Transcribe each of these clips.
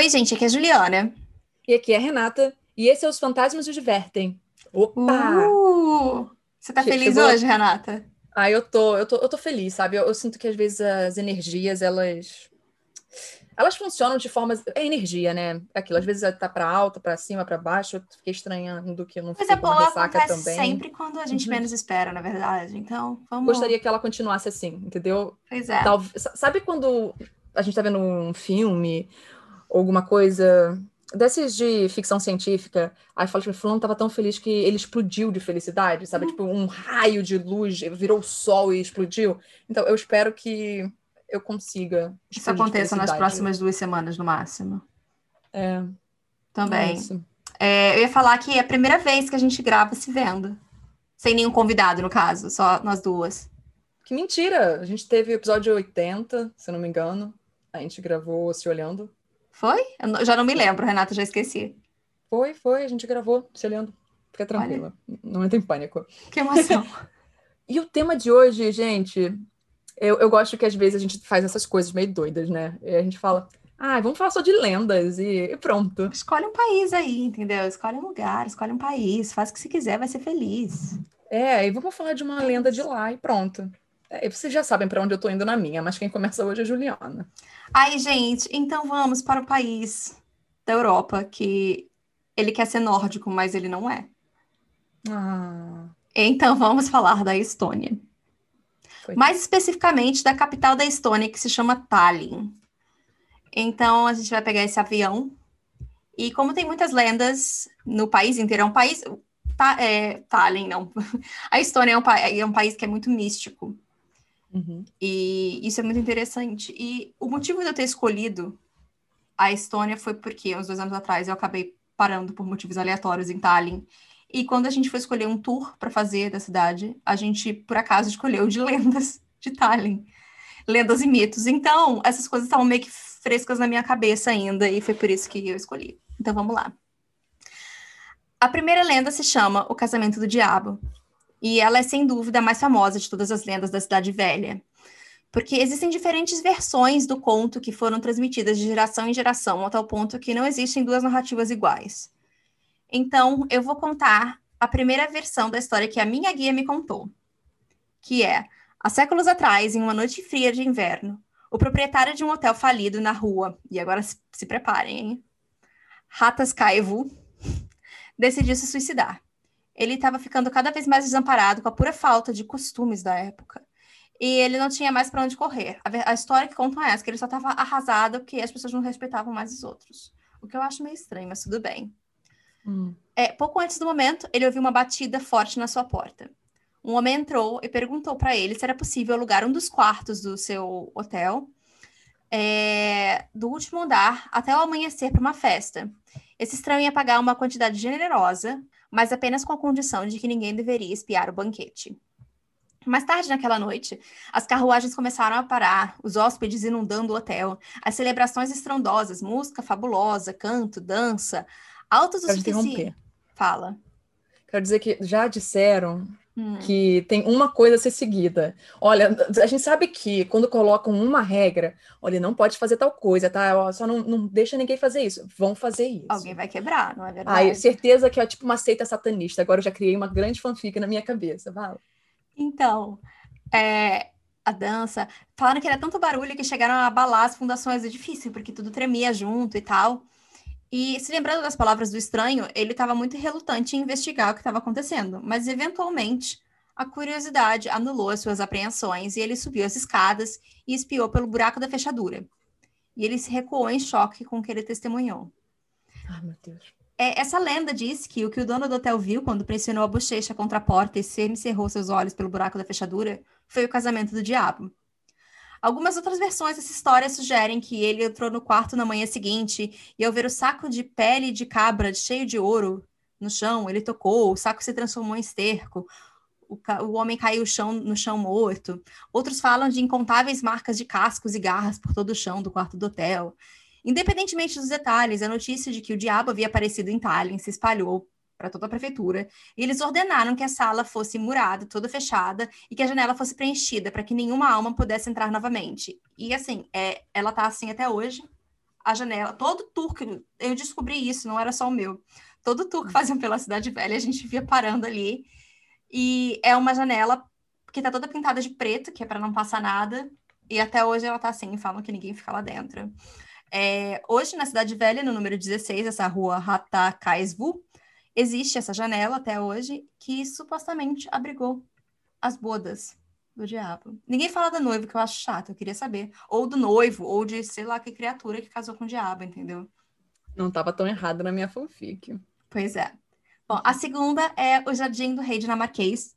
Oi, gente, aqui é a Juliana. E aqui é a Renata. E esse é Os Fantasmas Nos Divertem. Opa! Uh! Você tá Che- feliz chegou- hoje, Renata? Ah, eu tô, eu tô, eu tô feliz, sabe? Eu, eu sinto que às vezes as energias, elas. Elas funcionam de formas. É energia, né? É Aquilo, às vezes tá pra alta, pra cima, pra baixo. Eu fiquei estranhando que eu não com uma boa ressaca também. sempre quando a gente Uhum. menos espera, na verdade. Então, vamos. Gostaria que ela continuasse assim, entendeu? Pois é. Tal- sa- Sabe quando a gente tá vendo um filme alguma coisa desses de ficção científica, aí fala que o fulano tava tão feliz que ele explodiu de felicidade, sabe? Uhum. Tipo, um raio de luz virou o sol e explodiu. Então, eu espero que eu consiga Isso aconteça nas próximas duas semanas, no máximo. É, é Também. isso. É, eu ia falar que é a primeira vez que a gente grava se vendo. Sem nenhum convidado, no caso, só nós duas. Que mentira! A gente teve o episódio 80, se eu não me engano. A gente gravou se olhando. Foi? Eu já não me lembro, Renata, já esqueci. Foi, foi, a gente gravou se olhando. Fica tranquila, não entra em pânico. Que emoção. E o tema de hoje, gente, eu, eu gosto que às vezes a gente faz essas coisas meio doidas, né? E a gente fala, ah, vamos falar só de lendas e, e pronto. escolhe um país aí, entendeu? Escolhe um lugar, escolhe um país, faz o que você quiser, vai ser feliz. É, e vamos falar de uma lenda de lá e pronto. É, vocês já sabem para onde eu tô indo na minha, mas quem começa hoje é a Juliana. Ai, gente, então vamos para o país da Europa que ele quer ser nórdico, mas ele não é. Ah, Então vamos falar da Estônia. Foi. Mais especificamente da capital da Estônia, que se chama Tallinn. Então a gente vai pegar esse avião. E como tem muitas lendas no país inteiro, é um país. Ta- é, Tallinn, não. A Estônia é um, é um país que é muito místico. Uhum. E isso é muito interessante. E o motivo de eu ter escolhido a Estônia foi porque, uns dois anos atrás, eu acabei parando por motivos aleatórios em Tallinn. E quando a gente foi escolher um tour para fazer da cidade, a gente, por acaso, escolheu de lendas de Tallinn. Lendas e mitos. Então, essas coisas estavam meio que frescas na minha cabeça ainda, e foi por isso que eu escolhi. Então, vamos lá. A primeira lenda se chama O Casamento do Diabo. E ela é, sem dúvida, a mais famosa de todas as lendas da Cidade Velha. Porque existem diferentes versões do conto que foram transmitidas de geração em geração, a tal ponto que não existem duas narrativas iguais. Então, eu vou contar a primeira versão da história que a minha guia me contou, que é: há séculos atrás, em uma noite fria de inverno, o proprietário de um hotel falido na rua, e agora se, preparem, hein? Ratascaivu, decidiu se suicidar. Ele estava ficando cada vez mais desamparado com a pura falta de costumes da época. E ele não tinha mais para onde correr. A, a história que contam é essa, que ele só estava arrasado porque as pessoas não respeitavam mais os outros. O que eu acho meio estranho, mas tudo bem. Hum. É, pouco antes do momento, ele ouviu uma batida forte na sua porta. Um homem entrou e perguntou para ele se era possível alugar um dos quartos do seu hotel é, do último andar até o amanhecer para uma festa. Esse estranho ia pagar uma quantidade generosa, mas apenas com a condição de que ninguém deveria espiar o banquete. Mais tarde naquela noite, as carruagens começaram a parar, os hóspedes inundando o hotel, as celebrações estrondosas, música fabulosa, canto, dança, altos o Quero suficiente. Fala. Quero dizer que já disseram Hum. que tem uma coisa a ser seguida. Olha, a gente sabe que quando colocam uma regra, olha, não pode fazer tal coisa, tá? Ó, Só não, não deixa ninguém fazer isso. Vão fazer isso. Alguém vai quebrar, não é verdade? Ai, certeza que é tipo uma seita satanista. Agora eu já criei uma grande fanfic na minha cabeça. Vai. Então, é, a dança. Falaram que era tanto barulho que chegaram a abalar as fundações do edifício, porque tudo tremia junto e tal. E se lembrando das palavras do estranho, ele estava muito relutante em investigar o que estava acontecendo, mas eventualmente a curiosidade anulou as suas apreensões e ele subiu as escadas e espiou pelo buraco da fechadura. E ele se recuou em choque com o que ele testemunhou. Ai, meu Deus. É, essa lenda diz que o que o dono do hotel viu quando pressionou a bochecha contra a porta e semicerrou seus olhos pelo buraco da fechadura foi o casamento do diabo. Algumas outras versões dessa história sugerem que ele entrou no quarto na manhã seguinte e, ao ver o saco de pele de cabra cheio de ouro no chão, ele tocou, o saco se transformou em esterco, o, o homem caiu chão- no chão morto. Outros falam de incontáveis marcas de cascos e garras por todo o chão do quarto do hotel. Independentemente dos detalhes, a notícia de que o diabo havia aparecido em Tallinn se espalhou para toda a prefeitura, e eles ordenaram que a sala fosse murada, toda fechada, e que a janela fosse preenchida para que nenhuma alma pudesse entrar novamente. E assim, é, ela tá assim até hoje. a janela, todo tour que eu descobri isso, não era só o meu. Todo tour que faziam pela Cidade Velha, a gente via parando ali. E é uma janela que tá toda pintada de preto, que é para não passar nada. E até hoje ela tá assim, falam que ninguém fica lá dentro. É, hoje, na Cidade Velha, no número 16, essa rua Ratakaisvu, existe essa janela até hoje que supostamente abrigou as bodas do diabo. Ninguém fala da noiva, que eu acho chato, eu queria saber. Ou do noivo, ou de sei lá que criatura que casou com o diabo, entendeu? Não estava tão errado na minha fanfic. Pois é. Bom, a segunda é o Jardim do Rei Dinamarquês.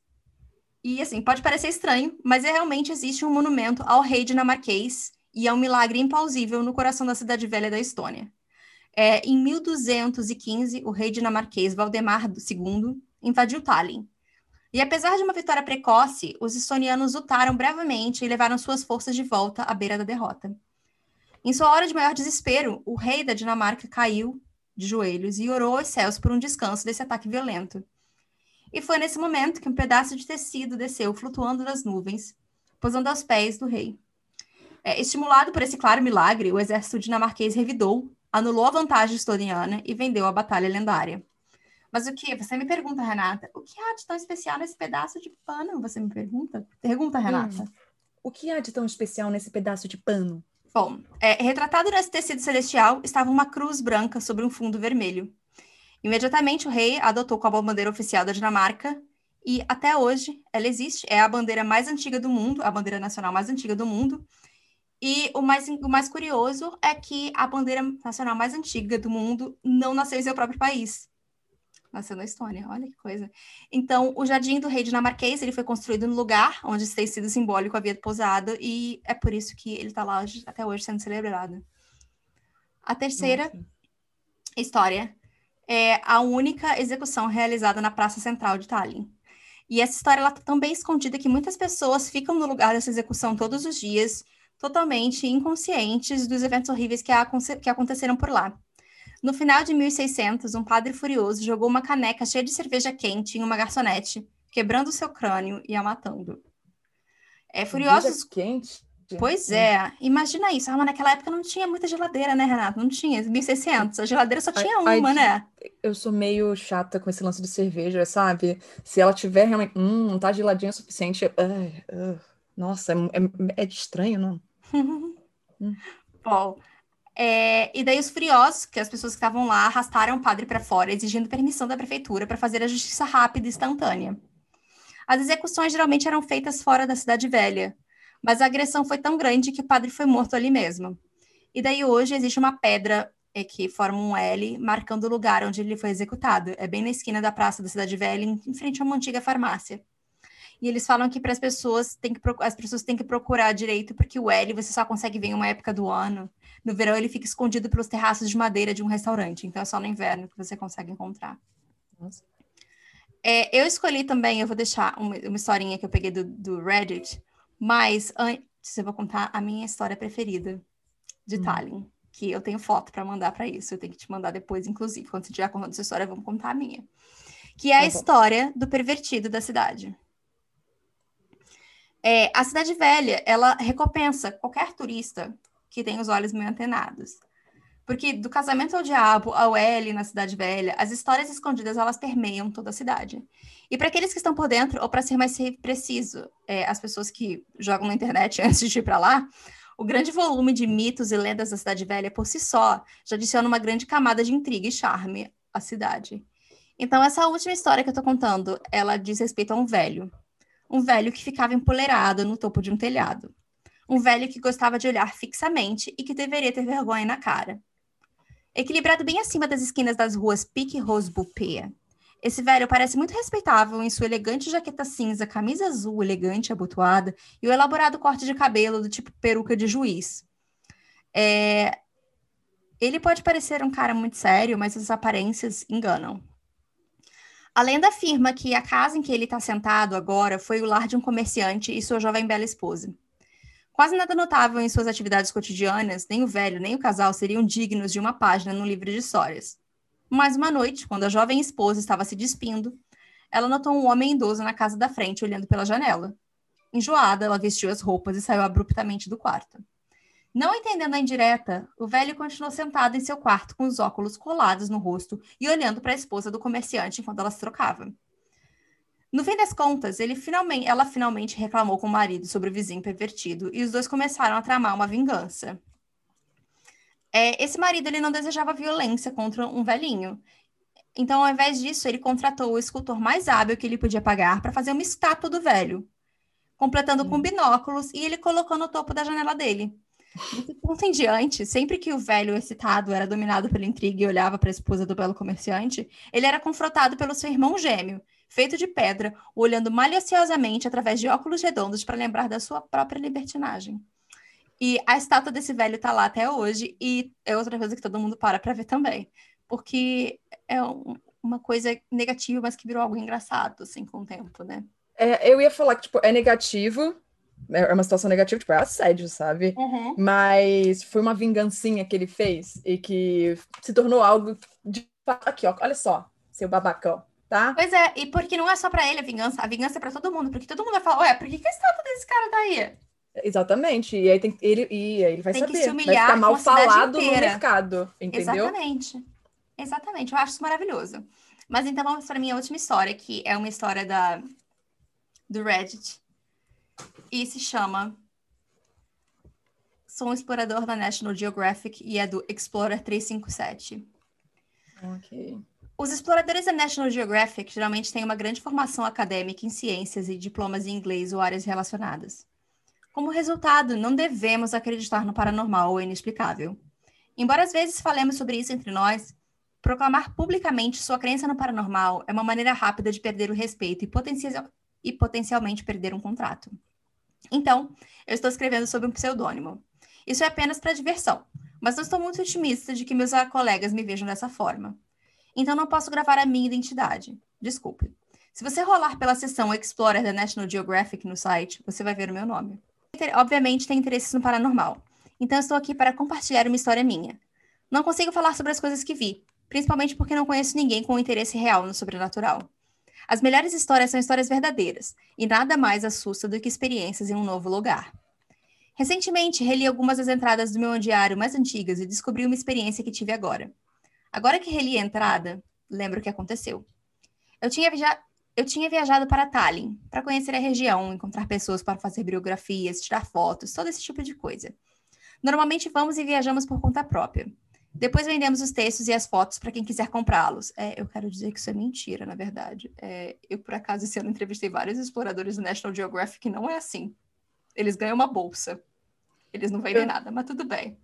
E assim, pode parecer estranho, mas é, realmente existe um monumento ao rei dinamarquês e é um milagre implausível no coração da cidade velha da Estônia. É, em 1215, o rei dinamarquês Valdemar II invadiu Tallinn. E apesar de uma vitória precoce, os estonianos lutaram brevemente e levaram suas forças de volta à beira da derrota. Em sua hora de maior desespero, o rei da Dinamarca caiu de joelhos e orou aos céus por um descanso desse ataque violento. E foi nesse momento que um pedaço de tecido desceu flutuando das nuvens, pousando aos pés do rei. É, estimulado por esse claro milagre, o exército dinamarquês revidou, anulou a vantagem estoniana e vendeu a batalha lendária. Mas o que? Você me pergunta, Renata, o que há de tão especial nesse pedaço de pano? Você me pergunta? Pergunta, Renata. Hum, o que há de tão especial nesse pedaço de pano? Bom, é, retratado nesse tecido celestial estava uma cruz branca sobre um fundo vermelho. Imediatamente o rei adotou como bandeira oficial da Dinamarca e até hoje ela existe. É a bandeira mais antiga do mundo, a bandeira nacional mais antiga do mundo e o mais, o mais curioso é que a bandeira nacional mais antiga do mundo não nasceu em seu próprio país. Nasceu na Estônia, olha que coisa. Então, o Jardim do Rei Dinamarquês ele foi construído no lugar onde esse tecido simbólico havia pousado, e é por isso que ele está lá até hoje sendo celebrado. A terceira Nossa. história é a única execução realizada na Praça Central de Tallinn. E essa história está tão bem escondida que muitas pessoas ficam no lugar dessa execução todos os dias totalmente inconscientes dos eventos horríveis que, que aconteceram por lá. No final de 1600, um padre furioso jogou uma caneca cheia de cerveja quente em uma garçonete, quebrando seu crânio e a matando. É, furiosos. quente? Pois é, imagina isso. Ah, mas naquela época não tinha muita geladeira, né, Renato? Não tinha, 1600. A geladeira só tinha uma, ai, né? Eu sou meio chata com esse lance de cerveja, sabe? Se ela tiver realmente. Hum, não tá geladinha o suficiente. uh, nossa, é, é, é estranho, não? Bom, é, e daí os furiosos, que as pessoas que estavam lá, arrastaram o padre para fora, exigindo permissão da prefeitura para fazer a justiça rápida e instantânea. As execuções geralmente eram feitas fora da cidade velha, mas a agressão foi tão grande que o padre foi morto ali mesmo. E daí hoje existe uma pedra é, que forma um L, marcando o lugar onde ele foi executado. É bem na esquina da praça da cidade velha, em frente a uma antiga farmácia. E eles falam que para as pessoas tem que as pessoas têm que procurar direito, porque o L você só consegue ver em uma época do ano. No verão ele fica escondido pelos terraços de madeira de um restaurante, então é só no inverno que você consegue encontrar. É, eu escolhi também, eu vou deixar uma, uma historinha que eu peguei do, do Reddit, mas antes eu vou contar a minha história preferida de hum. Tallinn, que eu tenho foto para mandar para isso, eu tenho que te mandar depois, inclusive, quando você estiver contando essa história, vamos contar a minha. Que é a tá história do pervertido da cidade. É, a Cidade Velha, ela recompensa qualquer turista que tem os olhos meio antenados. Porque do casamento ao diabo, ao L na Cidade Velha, as histórias escondidas, elas permeiam toda a cidade. E para aqueles que estão por dentro, ou para ser mais preciso, é, as pessoas que jogam na internet antes de ir para lá, o grande volume de mitos e lendas da Cidade Velha, por si só, já adiciona uma grande camada de intriga e charme à cidade. Então, essa última história que eu estou contando, ela diz respeito a um velho, um velho que ficava empoleirado no topo de um telhado. Um velho que gostava de olhar fixamente e que deveria ter vergonha na cara. Equilibrado bem acima das esquinas das ruas Pique Rosbupea, esse velho parece muito respeitável em sua elegante jaqueta cinza, camisa azul elegante abotoada e o elaborado corte de cabelo do tipo peruca de juiz. É... Ele pode parecer um cara muito sério, mas as aparências enganam. A lenda afirma que a casa em que ele está sentado agora foi o lar de um comerciante e sua jovem bela esposa. Quase nada notável em suas atividades cotidianas, nem o velho nem o casal seriam dignos de uma página no livro de histórias. Mas uma noite, quando a jovem esposa estava se despindo, ela notou um homem idoso na casa da frente olhando pela janela. Enjoada, ela vestiu as roupas e saiu abruptamente do quarto. Não entendendo a indireta, o velho continuou sentado em seu quarto com os óculos colados no rosto e olhando para a esposa do comerciante enquanto ela se trocava. No fim das contas, finalmente, ela finalmente reclamou com o marido sobre o vizinho pervertido e os dois começaram a tramar uma vingança. É, esse marido ele não desejava violência contra um velhinho. Então, ao invés disso, ele contratou o escultor mais hábil que ele podia pagar para fazer uma estátua do velho, completando com binóculos e ele colocou no topo da janela dele. Desse ponto em diante, sempre que o velho excitado era dominado pela intriga e olhava para a esposa do belo comerciante, ele era confrontado pelo seu irmão gêmeo, feito de pedra, olhando maliciosamente através de óculos redondos para lembrar da sua própria libertinagem. E a estátua desse velho está lá até hoje, e é outra coisa que todo mundo para para ver também, porque é um, uma coisa negativa, mas que virou algo engraçado, assim, com o tempo, né? É, eu ia falar que, tipo, é negativo, é, é uma situação negativa, tipo, é assédio, sabe? Uhum. Mas foi uma vingancinha que ele fez e que se tornou algo de aqui, ó, olha só, seu babacão, tá? Pois é, e porque não é só pra ele a vingança, a vingança é pra todo mundo, porque todo mundo vai falar, ué, por que, que a estátua desse cara tá aí? Exatamente, e aí tem, ele, e aí ele vai Tem que saber, se vai humilhar ficar mal falado no mercado, entendeu? Exatamente. Exatamente, eu acho isso maravilhoso. Mas então vamos para minha última história, que é uma história da do Reddit. E se chama Sou um explorador da National Geographic e é do Explorer 357. Ok. Os exploradores da National Geographic geralmente têm uma grande formação acadêmica em ciências e diplomas em inglês ou áreas relacionadas. Como resultado, não devemos acreditar no paranormal ou inexplicável. Embora às vezes falemos sobre isso entre nós, proclamar publicamente sua crença no paranormal é uma maneira rápida de perder o respeito e, e potencialmente perder um contrato. Então, eu estou escrevendo sob um pseudônimo. Isso é apenas para diversão, mas não estou muito otimista de que meus colegas me vejam dessa forma. Então não posso gravar a minha identidade. Desculpe. Se você rolar pela seção Explorer da National Geographic no site, você vai ver o meu nome. Obviamente tem interesses no paranormal. Então estou aqui para compartilhar uma história minha. Não consigo falar sobre as coisas que vi, principalmente porque não conheço ninguém com interesse real no sobrenatural. As melhores histórias são histórias verdadeiras, e nada mais assusta do que experiências em um novo lugar. Recentemente, reli algumas das entradas do meu diário mais antigas e descobri uma experiência que tive agora. Agora que reli a entrada, lembro o que aconteceu. Eu tinha, eu tinha viajado para Tallinn para conhecer a região, encontrar pessoas para fazer biografias, tirar fotos, todo esse tipo de coisa. Normalmente vamos e viajamos por conta própria. Depois vendemos os textos e as fotos para quem quiser comprá-los. É, eu quero dizer que isso é mentira, na verdade. É, eu, por acaso, esse ano entrevistei vários exploradores do National Geographic e não é assim. Eles ganham uma bolsa. Eles não vendem Eu- nada, mas tudo bem.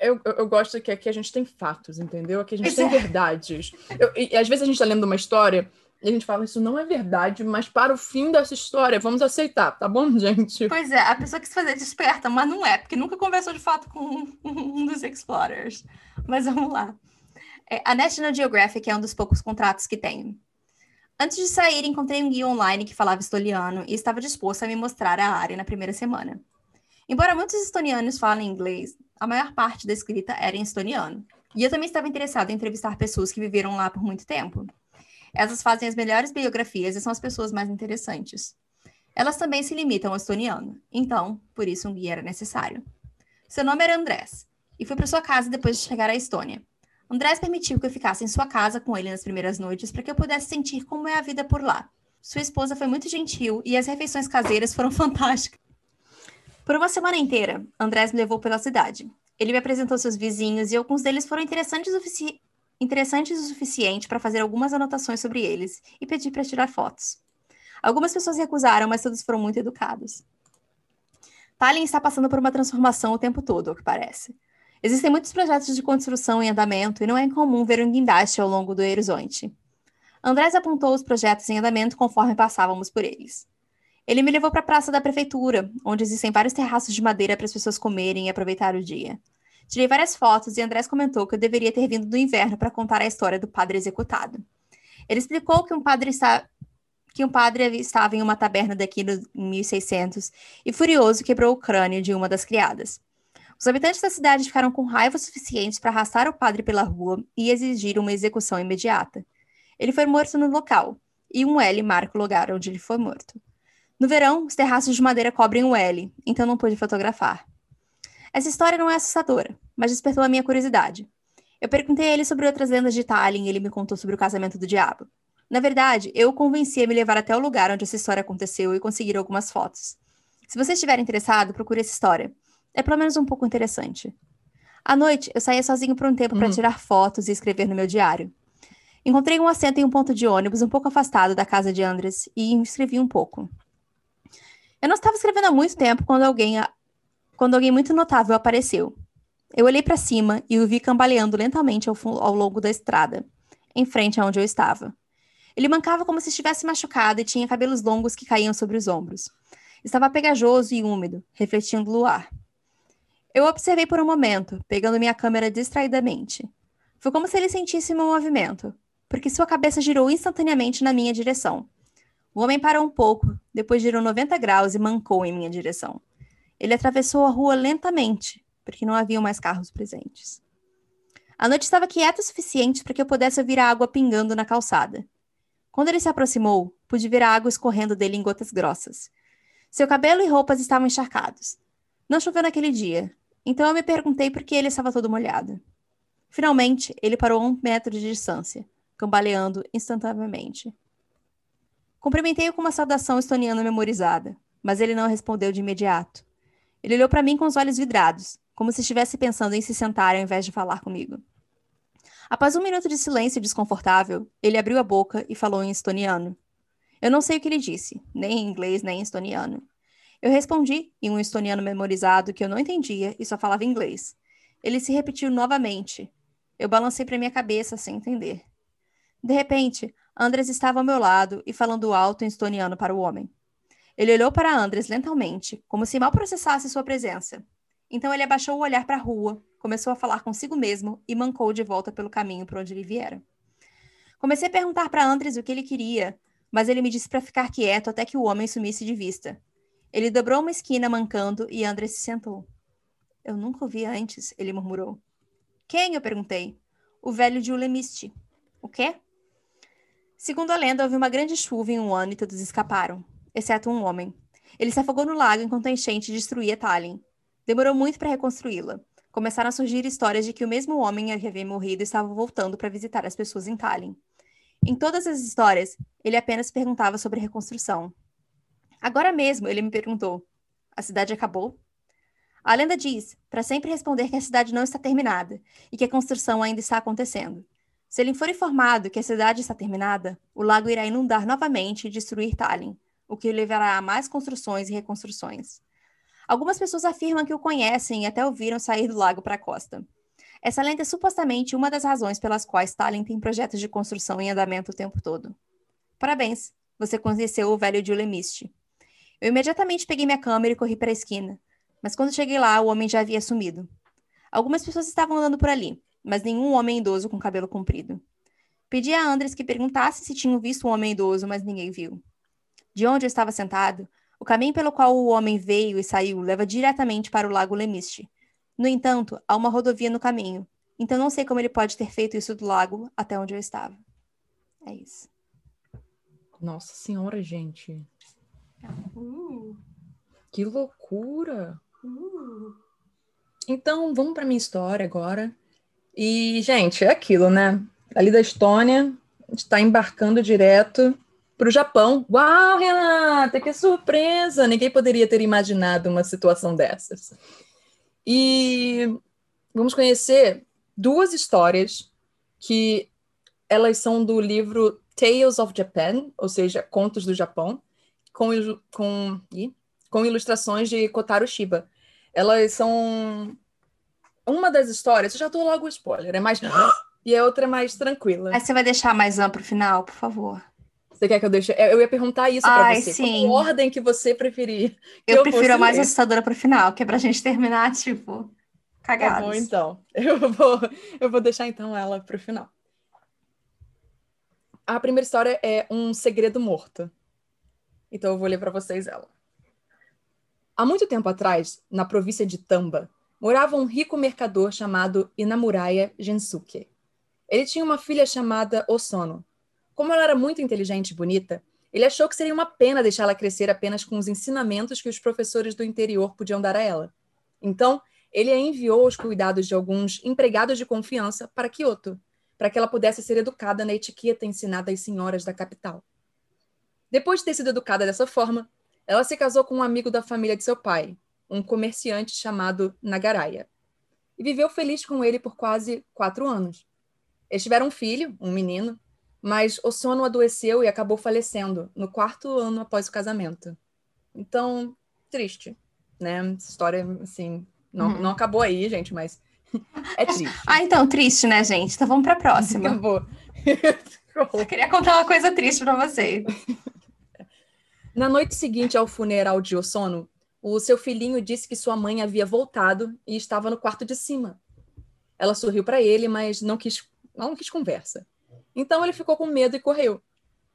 Eu, eu, eu gosto que aqui a gente tem fatos, entendeu? Aqui a gente tem é. verdades. E, às vezes a gente tá lendo uma história e a gente fala, isso não é verdade, mas para o fim dessa história, vamos aceitar, tá bom, gente? Pois é, a pessoa quis fazer desperta, mas não é, porque nunca conversou de fato com um, um dos Explorers. Mas vamos lá. É, a National Geographic é um dos poucos contratos que tenho. Antes de sair, encontrei um guia online que falava estoniano e estava disposto a me mostrar a área na primeira semana. Embora muitos estonianos falem inglês, a maior parte da escrita era em estoniano. E eu também estava interessado em entrevistar pessoas que viveram lá por muito tempo. Essas fazem as melhores biografias e são as pessoas mais interessantes. Elas também se limitam ao estoniano, então, por isso um guia era necessário. Seu nome era Andrés, e fui para sua casa depois de chegar à Estônia. Andrés permitiu que eu ficasse em sua casa com ele nas primeiras noites para que eu pudesse sentir como é a vida por lá. Sua esposa foi muito gentil e as refeições caseiras foram fantásticas. Por uma semana inteira, Andrés me levou pela cidade. Ele me apresentou seus vizinhos e alguns deles foram interessantes o, sufici- interessantes o suficiente para fazer algumas anotações sobre eles e pedir para tirar fotos. Algumas pessoas recusaram, mas todos foram muito educados. Tallinn está passando por uma transformação o tempo todo, ao que parece. Existem muitos projetos de construção em andamento e não é incomum ver um guindaste ao longo do horizonte. Andrés apontou os projetos em andamento conforme passávamos por eles. Ele me levou para a praça da prefeitura, onde existem vários terraços de madeira para as pessoas comerem e aproveitar o dia. Tirei várias fotos e Andrés comentou que eu deveria ter vindo do inverno para contar a história do padre executado. Ele explicou que um padre está que um padre estava em uma taberna daqui no, em 1600 e, furioso, quebrou o crânio de uma das criadas. Os habitantes da cidade ficaram com raiva suficiente para arrastar o padre pela rua e exigir uma execução imediata. Ele foi morto no local, e um L marca o lugar onde ele foi morto. No verão, os terraços de madeira cobrem o L, então não pude fotografar. Essa história não é assustadora, mas despertou a minha curiosidade. Eu perguntei a ele sobre outras lendas de Tallinn e ele me contou sobre o casamento do diabo. Na verdade, eu o convenci a me levar até o lugar onde essa história aconteceu e conseguir algumas fotos. Se você estiver interessado, procure essa história. É pelo menos um pouco interessante. À noite, eu saía sozinho por um tempo para Hum. tirar fotos e escrever no meu diário. Encontrei um assento em um ponto de ônibus um pouco afastado da casa de Andres e escrevi um pouco. Eu não estava escrevendo há muito tempo quando alguém, quando alguém muito notável apareceu. Eu olhei para cima e o vi cambaleando lentamente ao, ao longo da estrada, em frente a onde eu estava. Ele mancava como se estivesse machucado e tinha cabelos longos que caíam sobre os ombros. Estava pegajoso e úmido, refletindo o luar. Eu observei por um momento, pegando minha câmera distraidamente. Foi como se ele sentisse meu movimento, porque sua cabeça girou instantaneamente na minha direção. O homem parou um pouco, depois girou 90 graus e mancou em minha direção. Ele atravessou a rua lentamente, porque não haviam mais carros presentes. A noite estava quieta o suficiente para que eu pudesse ouvir a água pingando na calçada. Quando ele se aproximou, pude ver a água escorrendo dele em gotas grossas. Seu cabelo e roupas estavam encharcados. Não choveu naquele dia, então eu me perguntei por que ele estava todo molhado. Finalmente, ele parou a um metro de distância, cambaleando instantaneamente. Cumprimentei-o com uma saudação estoniana memorizada, mas ele não respondeu de imediato. Ele olhou para mim com os olhos vidrados, como se estivesse pensando em se sentar ao invés de falar comigo. Após um minuto de silêncio desconfortável, ele abriu a boca e falou em estoniano. Eu não sei o que ele disse, nem em inglês nem em estoniano. Eu respondi em um estoniano memorizado que eu não entendia e só falava inglês. Ele se repetiu novamente. Eu balancei para minha cabeça sem entender. De repente, Andres estava ao meu lado e falando alto em estoniano para o homem. Ele olhou para Andres lentamente, como se mal processasse sua presença. Então ele abaixou o olhar para a rua, começou a falar consigo mesmo e mancou de volta pelo caminho por onde ele viera. Comecei a perguntar para Andres o que ele queria, mas ele me disse para ficar quieto até que o homem sumisse de vista. Ele dobrou uma esquina mancando e Andres se sentou. Eu nunca o vi antes, ele murmurou. Quem? Eu perguntei. O velho Julemiste. O quê? Segundo a lenda, houve uma grande chuva em um ano e todos escaparam, exceto um homem. Ele se afogou no lago enquanto a enchente destruía Tallinn. Demorou muito para reconstruí-la. Começaram a surgir histórias de que o mesmo homem que havia morrido estava voltando para visitar as pessoas em Tallinn. Em todas as histórias, ele apenas perguntava sobre reconstrução. Agora mesmo, ele me perguntou: A cidade acabou? A lenda diz, para sempre responder que a cidade não está terminada e que a construção ainda está acontecendo. Se ele for informado que a cidade está terminada, o lago irá inundar novamente e destruir Tallinn, o que levará a mais construções e reconstruções. Algumas pessoas afirmam que o conhecem e até ouviram sair do lago para a costa. Essa lenda é supostamente uma das razões pelas quais Tallinn tem projetos de construção em andamento o tempo todo. Parabéns, você conheceu o velho Julemiste. Eu imediatamente peguei minha câmera e corri para a esquina, mas quando cheguei lá, o homem já havia sumido. Algumas pessoas estavam andando por ali, mas nenhum homem idoso com cabelo comprido. Pedi a Andres que perguntasse se tinham visto um homem idoso, mas ninguém viu. De onde eu estava sentado, o caminho pelo qual o homem veio e saiu leva diretamente para o lago Lemiste. No entanto, há uma rodovia no caminho, então não sei como ele pode ter feito isso do lago até onde eu estava. É isso. Nossa senhora, gente. Uh, Que loucura. uh. Então, vamos para minha história agora. E, gente, é aquilo, né? Ali da Estônia, a gente está embarcando direto para o Japão. Uau, Renata, que surpresa! Ninguém poderia ter imaginado uma situação dessas. E vamos conhecer duas histórias que elas são do livro Tales of Japan, ou seja, Contos do Japão, com, com, com ilustrações de Kotaro Shiba. Elas são. Uma das histórias, eu já dou logo o spoiler, é mais. E a outra é mais tranquila. Aí você vai deixar mais amplo pro final, por favor. Você quer que eu deixe? Eu ia perguntar isso para você. sim. Qual ordem que você preferir? que Eu, eu prefiro a mais ler? assustadora pro final, que é pra gente terminar, tipo, Tá cagados. bom, então. Eu vou, eu vou deixar então ela para o final. A primeira história é Um Segredo Morto. Então eu vou ler para vocês ela. Há muito tempo atrás, na província de Tamba, morava um rico mercador chamado Inamuraya Gensuke. Ele tinha uma filha chamada Osono. Como ela era muito inteligente e bonita, ele achou que seria uma pena deixá-la crescer apenas com os ensinamentos que os professores do interior podiam dar a ela. Então, ele a enviou os cuidados de alguns empregados de confiança para Kyoto, para que ela pudesse ser educada na etiqueta ensinada às senhoras da capital. Depois de ter sido educada dessa forma, ela se casou com um amigo da família de seu pai, um comerciante chamado Nagaraya, e viveu feliz com ele por quase quatro anos. Eles tiveram um filho, um menino, mas o sono adoeceu e acabou falecendo no quarto ano após o casamento. Então, triste, né? Essa história, assim, não, uhum. não acabou aí, gente, mas é triste. ah, então, triste, né, gente? Então vamos para a próxima. Acabou. Eu queria contar uma coisa triste para vocês. Na noite seguinte ao funeral de Osono, o seu filhinho disse que sua mãe havia voltado e estava no quarto de cima. Ela sorriu para ele, mas não quis, não quis conversa. Então ele ficou com medo e correu.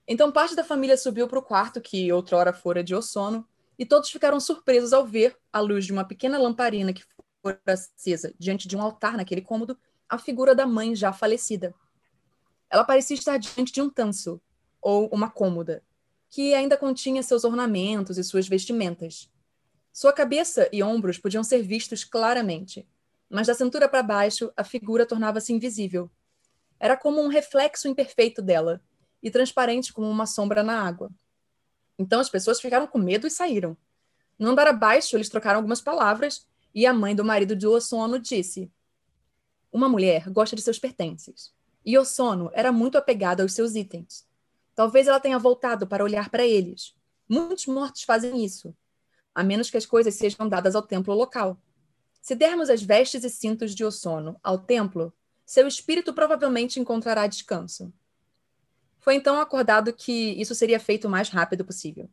Então parte da família subiu para o quarto que outrora fora de Osono e todos ficaram surpresos ao ver, à luz de uma pequena lamparina que fora acesa diante de um altar naquele cômodo, a figura da mãe já falecida. Ela parecia estar diante de um tanso, ou uma cômoda, que ainda continha seus ornamentos e suas vestimentas. Sua cabeça e ombros podiam ser vistos claramente, mas da cintura para baixo a figura tornava-se invisível. Era como um reflexo imperfeito dela, e transparente como uma sombra na água. Então as pessoas ficaram com medo e saíram. No andar abaixo, eles trocaram algumas palavras e a mãe do marido de Osono disse: Uma mulher gosta de seus pertences. E Osono era muito apegada aos seus itens. Talvez ela tenha voltado para olhar para eles. Muitos mortos fazem isso, a menos que as coisas sejam dadas ao templo local. Se dermos as vestes e cintos de Osono ao templo, seu espírito provavelmente encontrará descanso. Foi então acordado que isso seria feito o mais rápido possível.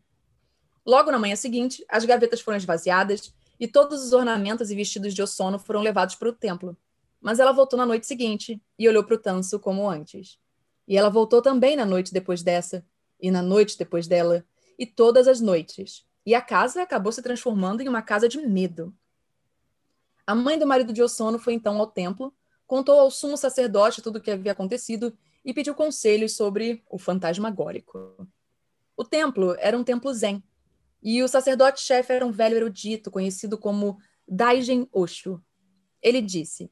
Logo na manhã seguinte, as gavetas foram esvaziadas e todos os ornamentos e vestidos de Osono foram levados para o templo. Mas ela voltou na noite seguinte e olhou para o tanso como antes. E ela voltou também na noite depois dessa, e na noite depois dela, e todas as noites. E a casa acabou se transformando em uma casa de medo. A mãe do marido de Osono foi então ao templo, contou ao sumo sacerdote tudo o que havia acontecido e pediu conselhos sobre o fantasmagórico. O templo era um templo zen, e o sacerdote-chefe era um velho erudito conhecido como Daigen Osho. Ele disse: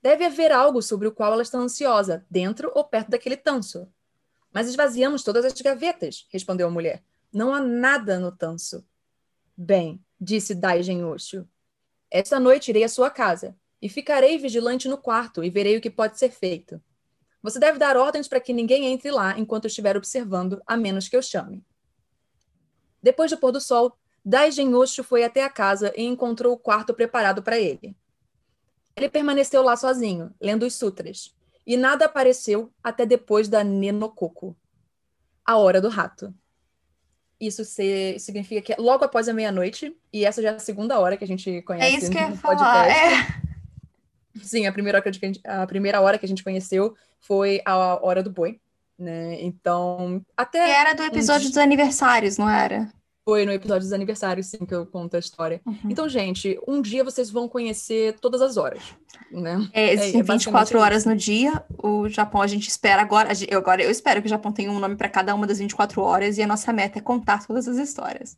Deve haver algo sobre o qual ela está ansiosa, dentro ou perto daquele tanso. Mas esvaziamos todas as gavetas, respondeu a mulher. Não há nada no tanso. Bem, disse Daigen Osho. Esta noite irei à sua casa e ficarei vigilante no quarto e verei o que pode ser feito. Você deve dar ordens para que ninguém entre lá enquanto eu estiver observando, a menos que eu chame. Depois do pôr do sol, Daijin Osho foi até a casa e encontrou o quarto preparado para ele. Ele permaneceu lá sozinho, lendo os sutras, e nada apareceu até depois da Nenokoko, a hora do rato. Isso se, significa que é logo após a meia-noite, e essa já é a segunda hora que a gente conhece é isso que eu podcast. É. Sim, a primeira, hora que a, gente, a primeira hora que a gente conheceu foi a hora do boi, né? Então, até. Que era do episódio um... dos aniversários, não era? Foi no episódio dos aniversários, sim, que eu conto a história. Uhum. Então, gente, um dia vocês vão conhecer todas as horas, né? É, existem é, é 24 horas no dia. O Japão, a gente espera agora. Eu, agora, eu espero que o Japão tenha um nome para cada uma das 24 horas e a nossa meta é contar todas as histórias.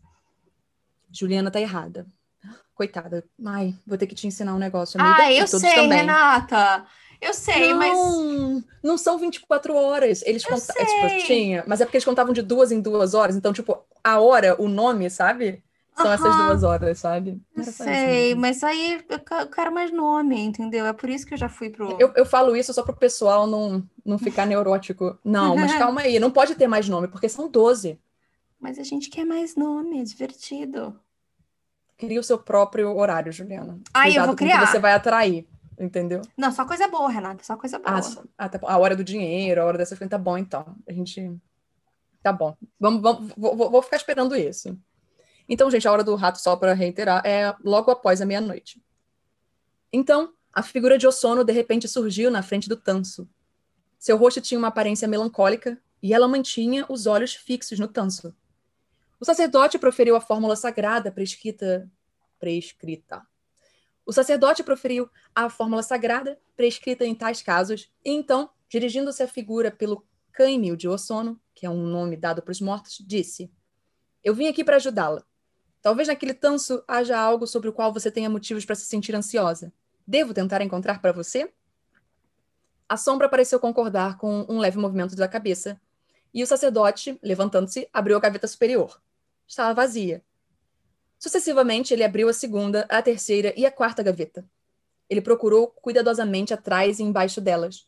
Juliana tá errada. Coitada. Ai, vou ter que te ensinar um negócio, amiga. Ah, eu sei, também. Renata. Eu sei, não, mas. Não são 24 horas. Eles contavam. É, tipo, tinha, mas é porque eles contavam de duas em duas horas. Então, tipo, a hora, o nome, sabe? São uhum. essas duas horas, sabe? Eu sei, mas aí eu quero mais nome, entendeu? É por isso que eu já fui pro. Eu, eu falo isso só pro pessoal não, não ficar neurótico. Não, mas calma aí, não pode ter mais nome, porque são 12. Mas a gente quer mais nome, é divertido. Cria o seu próprio horário, Juliana. Ah, eu vou criar. você vai atrair, entendeu? Não, só coisa boa, Renata, só coisa boa. Ah, ah tá a hora do dinheiro, a hora dessas coisas, tá bom, então. A gente... Tá bom. Vamos, vamos, vou, vou ficar esperando isso. Então, gente, a hora do rato, só para reiterar, é logo após a meia-noite. Então, a figura de Osono de repente surgiu na frente do tanso. Seu rosto tinha uma aparência melancólica e ela mantinha os olhos fixos no tanso. O sacerdote proferiu a fórmula sagrada prescrita. prescrita. O sacerdote proferiu a fórmula sagrada prescrita em tais casos, e então, dirigindo-se à figura pelo Cânio de Osono, que é um nome dado para os mortos, disse: Eu vim aqui para ajudá-la. Talvez naquele tanso haja algo sobre o qual você tenha motivos para se sentir ansiosa. Devo tentar encontrar para você? A sombra pareceu concordar com um leve movimento da cabeça, e o sacerdote, levantando-se, abriu a gaveta superior. Estava vazia. Sucessivamente, ele abriu a segunda, a terceira e a quarta gaveta. Ele procurou cuidadosamente atrás e embaixo delas.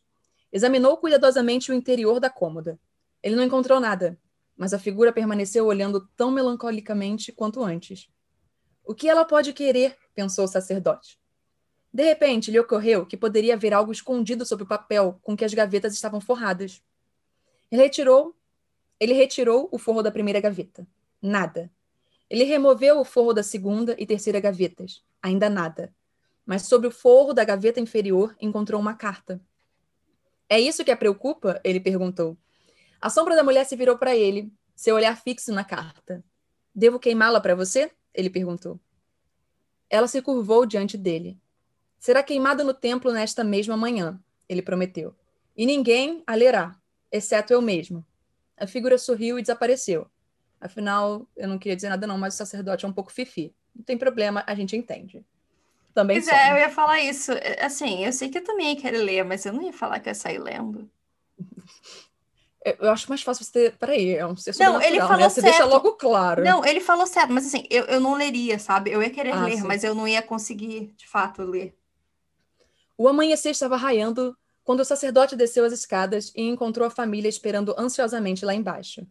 Examinou cuidadosamente o interior da cômoda. Ele não encontrou nada, mas a figura permaneceu olhando tão melancolicamente quanto antes. O que ela pode querer? pensou o sacerdote. De repente, lhe ocorreu que poderia haver algo escondido sob o papel com que as gavetas estavam forradas. Ele retirou, ele retirou o forro da primeira gaveta. Nada. Ele removeu o forro da segunda e terceira gavetas. Ainda nada. Mas sobre o forro da gaveta inferior encontrou uma carta. É isso que a preocupa? Ele perguntou. A sombra da mulher se virou para ele, seu olhar fixo na carta. Devo queimá-la para você? Ele perguntou. Ela se curvou diante dele. Será queimada no templo nesta mesma manhã, ele prometeu. E ninguém a lerá, exceto eu mesmo. A figura sorriu e desapareceu. Afinal, eu não queria dizer nada não, mas o sacerdote é um pouco fifi. Não tem problema, a gente entende. Também pois é, eu ia falar isso. É, assim, eu sei que eu também ia querer ler, mas eu não ia falar que eu ia sair lendo. Eu acho mais fácil você ter. Peraí, é um ser Não, ele falou né? Você certo. deixa logo claro. Não, ele falou certo, mas assim, eu, eu não leria, sabe? Eu ia querer ah, ler, sim. mas eu não ia conseguir, de fato, ler. O amanhecer estava raiando quando o sacerdote desceu as escadas e encontrou a família esperando ansiosamente lá embaixo.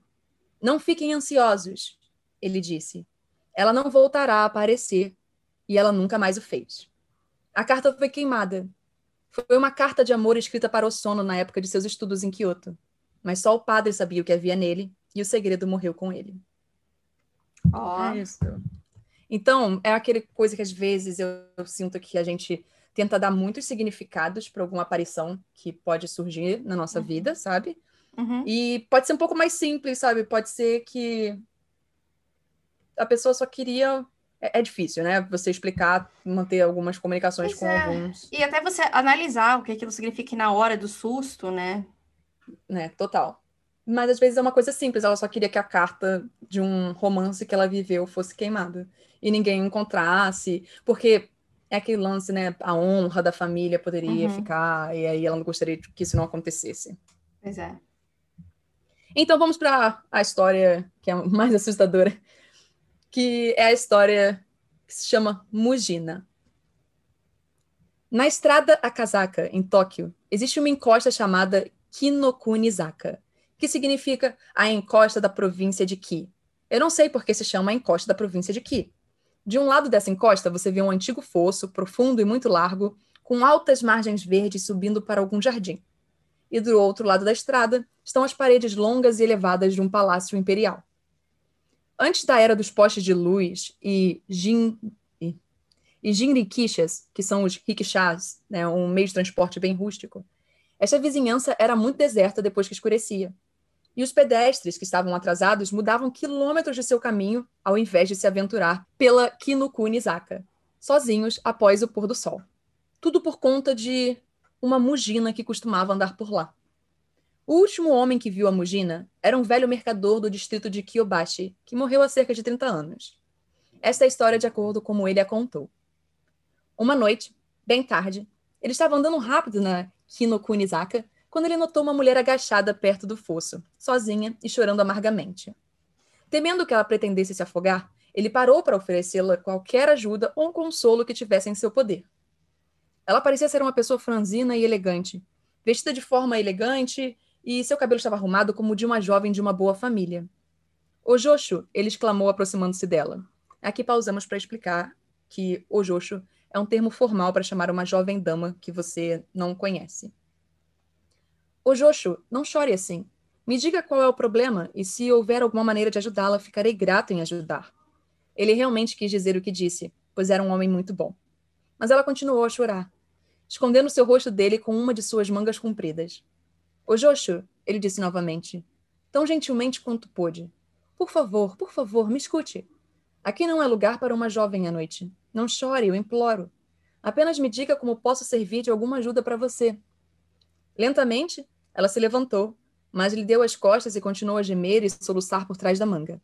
Não fiquem ansiosos, ele disse. Ela não voltará a aparecer, e ela nunca mais o fez. A carta foi queimada. Foi uma carta de amor escrita para o sono na época de seus estudos em Kyoto. Mas só o padre sabia o que havia nele, e o segredo morreu com ele. Oh. É isso. Então, é aquele coisa que às vezes eu, eu sinto que a gente tenta dar muitos significados para alguma aparição que pode surgir na nossa uhum. vida, sabe? Uhum. E pode ser um pouco mais simples, sabe? Pode ser que a pessoa só queria. É, é difícil, né? Você explicar, manter algumas comunicações pois com é. alguns. E até você analisar o que aquilo significa na hora do susto, né? Né, total. Mas às vezes é uma coisa simples, ela só queria que a carta de um romance que ela viveu fosse queimada e ninguém encontrasse, porque é aquele lance, né? A honra da família poderia uhum. ficar, e aí ela não gostaria que isso não acontecesse. Pois é. Então vamos para a história que é mais assustadora, que é a história que se chama Mujina. Na estrada Akazaka, em Tóquio, existe uma encosta chamada Kinokunizaka, que significa a encosta da província de Ki. Eu não sei por que se chama a encosta da província de Ki, de um lado dessa encosta, você vê um antigo fosso, profundo e muito largo, com altas margens verdes subindo para algum jardim. E do outro lado da estrada estão as paredes longas e elevadas de um palácio imperial. Antes da era dos postes de luz e jin e, jinrikishas, que são os rickshaws, né, um meio de transporte bem rústico, esta vizinhança era muito deserta depois que escurecia e os pedestres que estavam atrasados mudavam quilômetros de seu caminho ao invés de se aventurar pela Kinokuni-zaka, sozinhos após o pôr do sol. Tudo por conta de uma Mugina que costumava andar por lá. O último homem que viu a Mugina era um velho mercador do distrito de Kiyobashi, que morreu há cerca de 30 anos. Esta é a história de acordo com como ele a contou. Uma noite, bem tarde, ele estava andando rápido na Kinokuni-zaka quando ele notou uma mulher agachada perto do fosso, sozinha e chorando amargamente. Temendo que ela pretendesse se afogar, ele parou para oferecê-la qualquer ajuda ou consolo que tivesse em seu poder. Ela parecia ser uma pessoa franzina e elegante, vestida de forma elegante e seu cabelo estava arrumado como o de uma jovem de uma boa família. Ojosho, ele exclamou aproximando-se dela. Aqui pausamos para explicar que Ojosho é um termo formal para chamar uma jovem dama que você não conhece. Joshua, não chore assim. Me diga qual é o problema e se houver alguma maneira de ajudá-la, ficarei grato em ajudar. Ele realmente quis dizer o que disse, pois era um homem muito bom. Mas ela continuou a chorar, escondendo seu rosto dele com uma de suas mangas compridas. Ô Joshua, ele disse novamente, tão gentilmente quanto pôde. Por favor, por favor, me escute. Aqui não é lugar para uma jovem à noite. Não chore, eu imploro. Apenas me diga como posso servir de alguma ajuda para você. Lentamente, ela se levantou, mas lhe deu as costas e continuou a gemer e soluçar por trás da manga.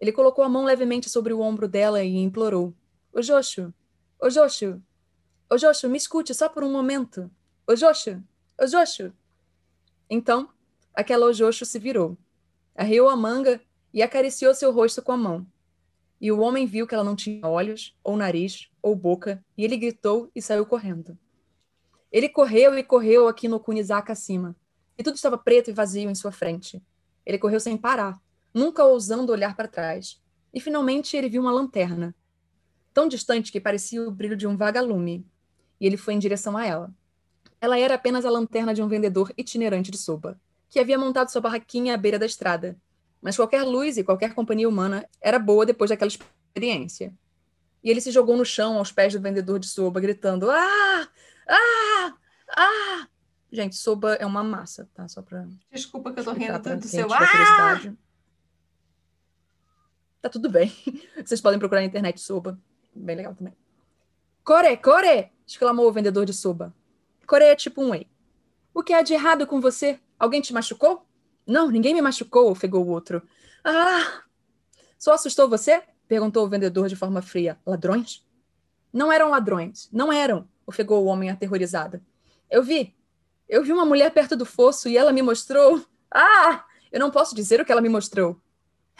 Ele colocou a mão levemente sobre o ombro dela e implorou: Ô Joshua, ô Joshua, me escute só por um momento. Ô Joshua. Então, aquela Ojoxo se virou, arreou a manga e acariciou seu rosto com a mão. E o homem viu que ela não tinha olhos, ou nariz, ou boca, e ele gritou e saiu correndo. Ele correu e correu aqui no Kunizaka acima, e tudo estava preto e vazio em sua frente. Ele correu sem parar, nunca ousando olhar para trás. E finalmente ele viu uma lanterna, tão distante que parecia o brilho de um vagalume, e ele foi em direção a ela. Ela era apenas a lanterna de um vendedor itinerante de sopa, que havia montado sua barraquinha à beira da estrada, mas qualquer luz e qualquer companhia humana era boa depois daquela experiência. E ele se jogou no chão aos pés do vendedor de soba, gritando: Ah! Ah! Ah! Gente, soba é uma massa, tá? Só pra. Desculpa que eu tô rindo do seu. Ah! Tá tudo bem. Vocês podem procurar na internet soba. Bem legal também. Core, core! exclamou o vendedor de soba. Core é tipo um ei. O que há de errado com você? Alguém te machucou? Não, ninguém me machucou, ofegou o outro. Ah! Só assustou você? perguntou o vendedor de forma fria. Ladrões? Não eram ladrões, não eram, ofegou o homem aterrorizado. Eu vi. Eu vi uma mulher perto do fosso e ela me mostrou. Ah! Eu não posso dizer o que ela me mostrou.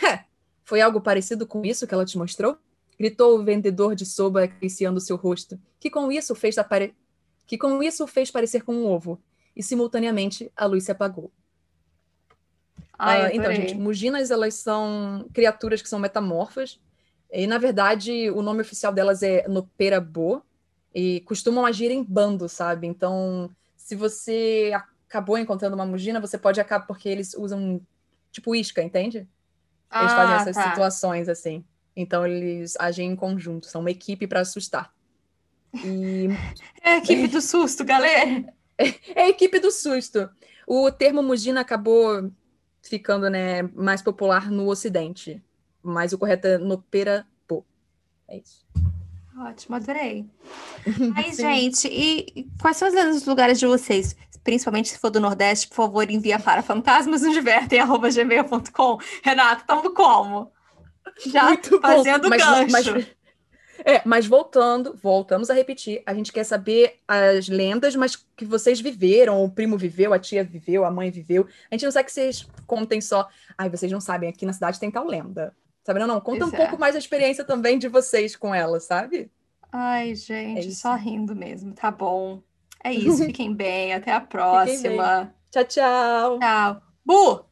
É, foi algo parecido com isso que ela te mostrou? Gritou o vendedor de soba acariciando seu rosto, que com isso fez apare... que com isso fez parecer com um ovo, e simultaneamente a luz se apagou. Ai, uh, então, gente, muginas, elas são criaturas que são metamorfas. E, na verdade, o nome oficial delas é Noperabo. E costumam agir em bando, sabe? Então, se você acabou encontrando uma mugina, você pode acabar... Porque eles usam, tipo, isca, entende? Eles ah, fazem essas tá. situações, assim. Então, eles agem em conjunto. São uma equipe para assustar. E... É a equipe do susto, galera! É, a equipe do susto. O termo mugina acabou ficando né, mais popular no Ocidente. Mas o correto é no Perapo. É isso. Ótimo, adorei. Aí, gente, e quais são os lugares de vocês? Principalmente se for do Nordeste, por favor, envia para fantasmasnosdivertem.gmail.com. Renato, estamos como? Já Muito fazendo bom. gancho. Mas, mas, é, mas voltando, voltamos a repetir, a gente quer saber as lendas, mas que vocês viveram, o primo viveu, a tia viveu, a mãe viveu. A gente não quer que vocês contem só, ai, vocês não sabem, aqui na cidade tem tal lenda. Sabe, não, não, conta um é. pouco mais a experiência também de vocês com ela, sabe? Ai, gente, é só rindo mesmo, tá bom. É isso, fiquem bem, até a próxima. Tchau, tchau. Tchau. Bu!